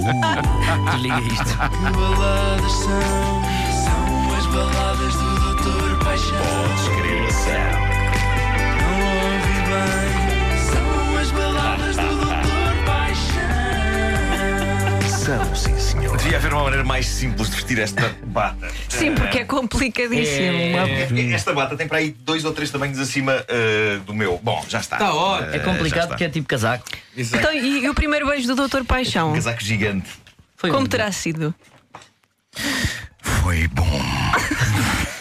Desliga isto. Que baladas são? São as baladas do Doutor Paixão. Podes ação. Não ouvi bem. São as baladas do Doutor Paixão. São, sim, senhor. Devia haver uma maneira mais simples de vestir esta bata. Sim, porque é complicadíssimo. É, Esta bata tem para aí dois ou três tamanhos acima eh, do meu. Bom, já está. Tá ótimo. Eh, É já complicado está. porque é tipo casaco. Então, e, e o primeiro beijo do Doutor Paixão? Um casaco gigante. Foi Como terá sido? Foi bom.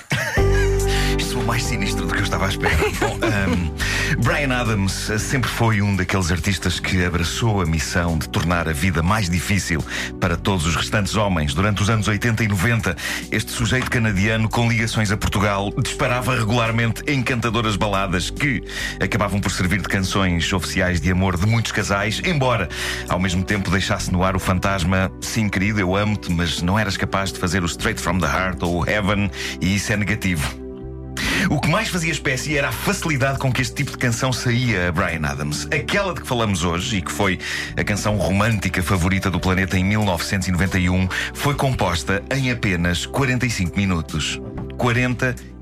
Foi mais sinistro do que eu estava à espera. Bom, ahm, Brian Adams sempre foi um daqueles artistas que abraçou a missão de tornar a vida mais difícil para todos os restantes homens. Durante os anos 80 e 90, este sujeito canadiano com ligações a Portugal disparava regularmente encantadoras baladas que acabavam por servir de canções oficiais de amor de muitos casais, embora ao mesmo tempo deixasse no ar o fantasma: sim, querido, eu amo-te, mas não eras capaz de fazer o Straight from the Heart ou Heaven, e isso é negativo. O que mais fazia espécie era a facilidade com que este tipo de canção saía a Brian Adams. Aquela de que falamos hoje, e que foi a canção romântica favorita do planeta em 1991, foi composta em apenas 45 minutos. 45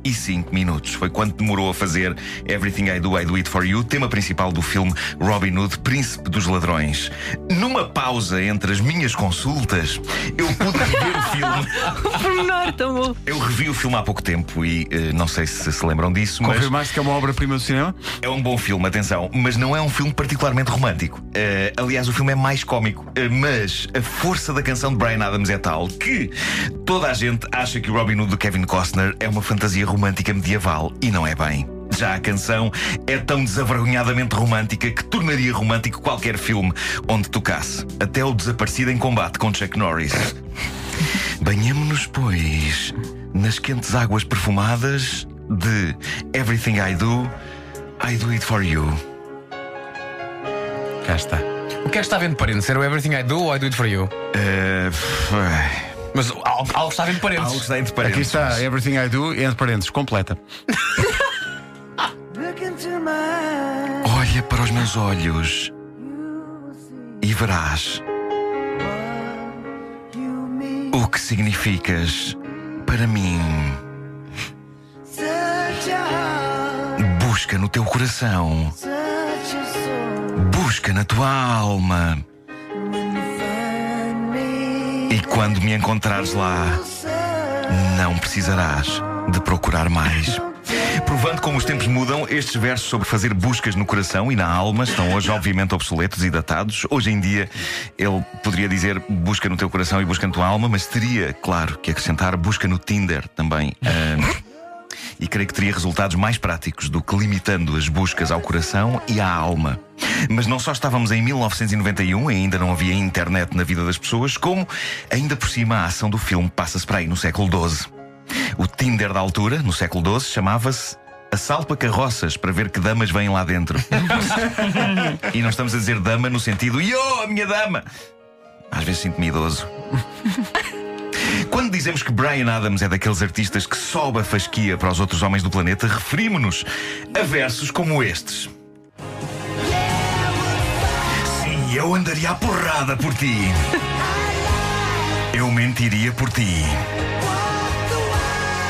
minutos. Foi quanto demorou a fazer Everything I Do, I Do It For You, tema principal do filme Robin Hood, Príncipe dos Ladrões. Numa pausa entre as minhas consultas, eu pude rever o filme. Pormenor, tão bom. Eu revi o filme há pouco tempo e eh, não sei se se lembram disso, mas Confirmaste que é uma obra-prima do cinema? é um bom filme, atenção, mas não é um filme particularmente romântico. Eh, aliás, o filme é mais cómico, Eh, mas a força da canção de Brian Adams é tal que toda a gente acha que o Robin Hood do Kevin Costner é uma fantasia romântica medieval e não é bem. Já a canção é tão desavergonhadamente romântica que tornaria romântico qualquer filme onde tocasse. Até o Desaparecido em Combate com Chuck Norris. Banhamo-nos, pois, nas quentes águas perfumadas de Everything I Do, I Do It For You. Cá está. O que é que está vendo parentes? Era o Everything I Do ou I Do It For You? F- Mas algo, algo está vendo parentes. algo está entre Aqui parênteses. está Everything I Do, entre parênteses, completa. Look into my Olha para os meus olhos e verás o que significas para mim. such a heart, Busca no teu coração, busca na tua alma. E quando me encontrares lá, não precisarás de procurar mais. Provando como os tempos mudam, estes versos sobre fazer buscas no coração e na alma estão hoje, obviamente, obsoletos e datados. Hoje em dia, ele poderia dizer busca no teu coração e busca na tua alma, mas teria, claro, que acrescentar busca no Tinder também. Ah, e creio que teria resultados mais práticos do que limitando as buscas ao coração e à alma. Mas não só estávamos em 1991 e ainda não havia internet na vida das pessoas, como, ainda por cima, a ação do filme passa-se para aí no século XII. O Tinder da altura, no século XII, chamava-se Assalto a carroças para ver que damas vêm lá dentro. e não estamos a dizer dama no sentido Yo, a minha dama! Às vezes sinto-me idoso. Quando dizemos que Brian Adams é daqueles artistas que sobe a fasquia para os outros homens do planeta, referimos-nos a versos como estes. Sim, eu andaria à porrada por ti. Eu mentiria por ti.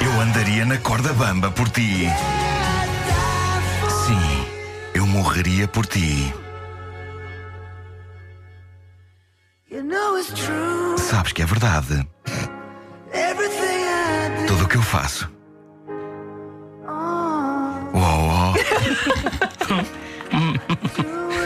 Eu andaria na corda bamba por ti. Sim, eu morreria por ti. You know. Sabes que é verdade. Que eu faço. Oh, Uau, for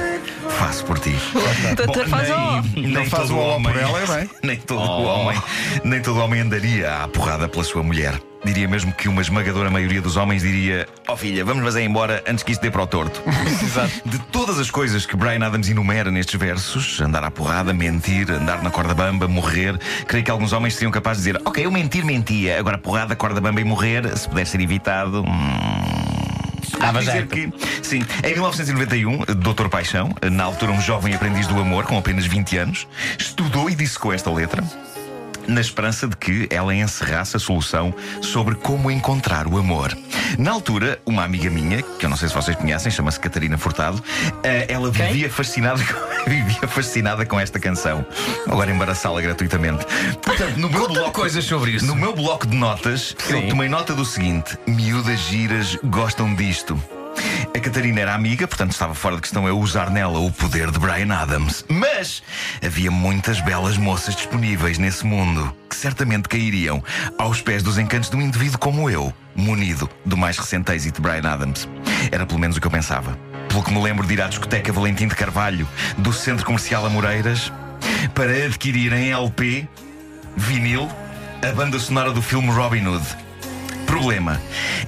faço por ti. Doutor faz o nem, Não faz todo o homem, por ela, é bem. nem todo homem, nem todo homem andaria à porrada pela sua mulher. Diria mesmo que uma esmagadora maioria dos homens diria: Ó filha, vamos mas é embora antes que isso dê para o torto. De todas as coisas que Brian Adams enumera nestes versos, andar à porrada, mentir, andar na corda bamba, morrer, creio que alguns homens seriam capazes de dizer: Ok, eu mentir, mentia, agora porrada, corda bamba e morrer, se puder ser evitado. Hum... Há de dizer que, sim, em 1991, Dr. Paixão, na altura um jovem aprendiz do amor com apenas 20 anos, estudou e dissecou esta letra. Na esperança de que ela encerrasse a solução sobre como encontrar o amor. Na altura, uma amiga minha, que eu não sei se vocês conhecem, chama-se Catarina Furtado, eh, ela vivia fascinada, com, vivia fascinada com esta canção. Agora embaraçá-la gratuitamente. Portanto, no meu bloco, coisas sobre isso. no meu bloco de notas, eu Sim. tomei nota do seguinte: miúdas giras gostam disto. A Catarina era amiga, portanto estava fora de questão eu usar nela o poder de Brian Adams. Mas havia muitas belas moças disponíveis nesse mundo que certamente cairiam aos pés dos encantos de um indivíduo como eu, munido do mais recente êxito de Brian Adams. Era pelo menos o que eu pensava. Pelo que me lembro de ir à discoteca Valentim de Carvalho do Centro Comercial Amoreiras para adquirir em LP, vinil, a banda sonora do filme Robin Hood. Problema.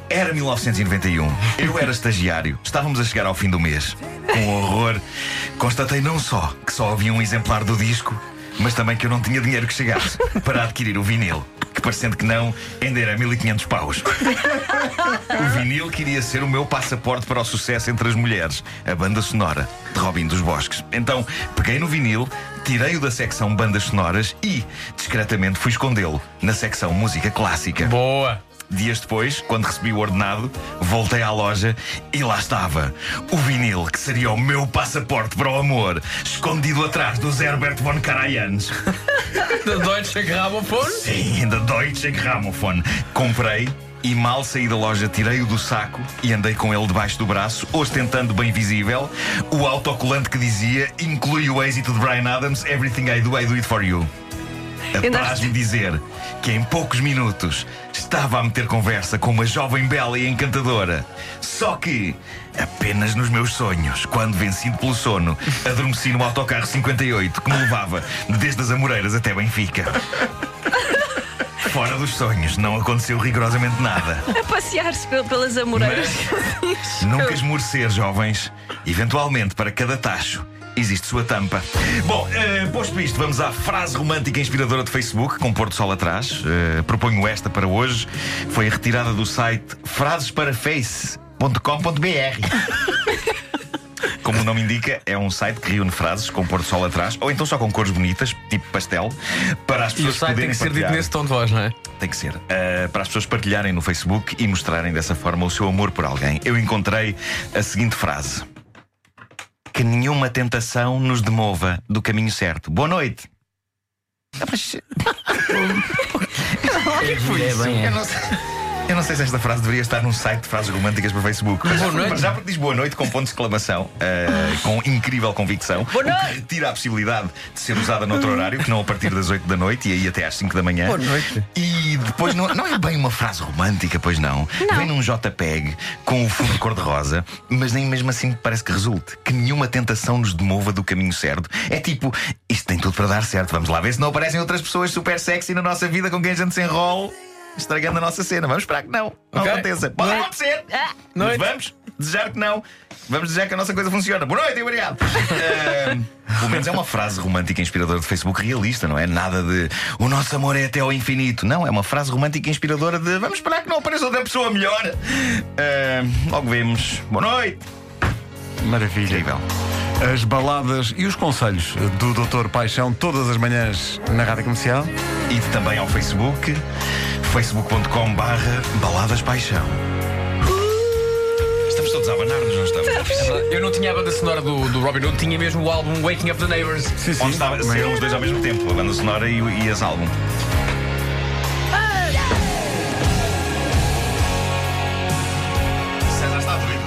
Era 1991. Eu era estagiário. Estávamos a chegar ao fim do mês. Com horror, constatei não só que só havia um exemplar do disco, mas também que eu não tinha dinheiro que chegasse para adquirir o vinil. Que parecendo que não, ainda era 1500 paus. O vinil queria ser o meu passaporte para o sucesso entre as mulheres, a banda sonora de Robin dos Bosques. Então, peguei no vinil, tirei-o da secção bandas sonoras e, discretamente, fui escondê-lo na secção música clássica. Boa. Dias depois, quando recebi o ordenado, voltei à loja e lá estava o vinil que seria o meu passaporte para o amor, escondido atrás dos Herbert von Karajan's. Da Deutsche Grammophon. Sim, da Deutsche Grammophon. Comprei e mal saí da loja, tirei-o do saco e andei com ele debaixo do braço, ostentando bem visível o autocolante que dizia inclui o êxito de Brian Adams, Everything I Do, I Do It For You. Apraz-me dizer que em poucos minutos estava a meter conversa com uma jovem bela e encantadora. Só que, apenas nos meus sonhos, quando vencido pelo sono, adormeci no autocarro 58 que me levava desde as Amoreiras até Benfica. Fora dos sonhos, não aconteceu rigorosamente nada. A passear-se pel- pelas amoreiras. Nunca esmorecer, jovens. Eventualmente, para cada tacho. Existe sua tampa. Bom, eh, posto isto, vamos à frase romântica inspiradora de Facebook, com Porto Sol atrás. Eh, proponho esta para hoje. Foi retirada do site frasesparaface.com.br. Como o nome indica, é um site que reúne frases com Porto Sol atrás, ou então só com cores bonitas, tipo pastel, para as E o pessoas site tem que ser dito nesse tom de voz, não é? Tem que ser. Uh, para as pessoas partilharem no Facebook e mostrarem dessa forma o seu amor por alguém. Eu encontrei a seguinte frase: Que nenhuma tentação nos demova do caminho certo. Boa noite. Ah, mas- É bem, Eu é. Não. Eu não sei se esta frase deveria estar num site de frases românticas para Facebook. Mas Boa já- noite. já porque diz boa noite com ponto de exclamação, uh, com incrível convicção, Boa o que noite. retira a possibilidade de ser usada noutro horário, que não a partir das 8 da noite e aí até às 5 da manhã. Boa noite. E depois não, não é bem uma frase romântica, pois não. Vem num JPEG com o fundo cor-de-rosa, mas nem mesmo assim parece que resulte. Que nenhuma tentação nos demova do caminho certo. É tipo, isto tem tudo para dar certo. Vamos lá ver se não aparecem outras pessoas super sexy na nossa vida com quem a gente se enrola. Estragando a nossa cena. Vamos esperar que não. Não Ok. aconteça. Pode Noite. acontecer. Mas Noite. vamos desejar que não. Vamos desejar que a nossa coisa funcione. Boa noite e obrigado. Ahm, pelo menos é uma frase romântica inspiradora de Facebook realista, não é? Nada de o nosso amor é até ao infinito. Não, é uma frase romântica inspiradora de vamos esperar que não apareça outra pessoa melhor. Ahm, logo vemos. Boa noite. Maravilha. Incrível. As baladas e os conselhos do Dr. Paixão todas as manhãs na Rádio Comercial. E também ao Facebook, facebook.com barra baladas paixão. Estamos todos a abanar-nos, não estamos? Eu não tinha a banda sonora do, do Robin Hood, tinha mesmo o álbum Waking Up the Neighbors. Sim, sim. Onde estava, saíram os dois ao mesmo tempo, a banda sonora e, o- e esse álbum. César está doido.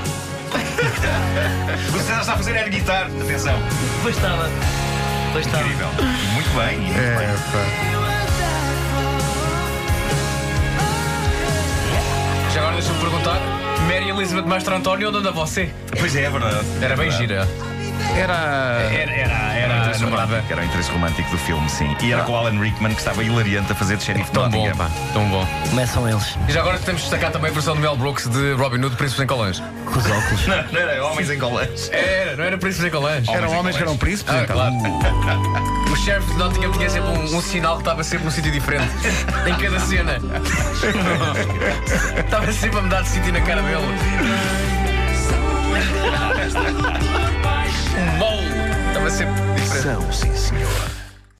o César está a fazer air guitar. Atenção. Pois estava. Pois estava. Incrível. Muito bem. muito É, bem. pá. Deixa-me perguntar, Mary Elizabeth Mastro António, onde anda você? Pois é, é verdade. Era bem É verdade. gira. Era. Era, era, era interesse romântico, era o interesse romântico do filme, sim. E era com o Alan Rickman que estava hilariante a fazer de xerife de Tão bom, pá, tão bom. Começam eles E já agora temos de destacar também a versão de Mel Brooks de Robin Hood, Príncipes em Colãs. com os óculos. Não, não era Homens em Colãs. Era, não era Príncipes em Colãs. Eram em homens que eram príncipes, Ah, então. claro. O sheriff de Nottingham tinha sempre um, um sinal que estava sempre num sítio diferente. em cada cena. estava sempre a mudar de sítio na cara dele. Um mole. Estava sempre. São, sim, senhor.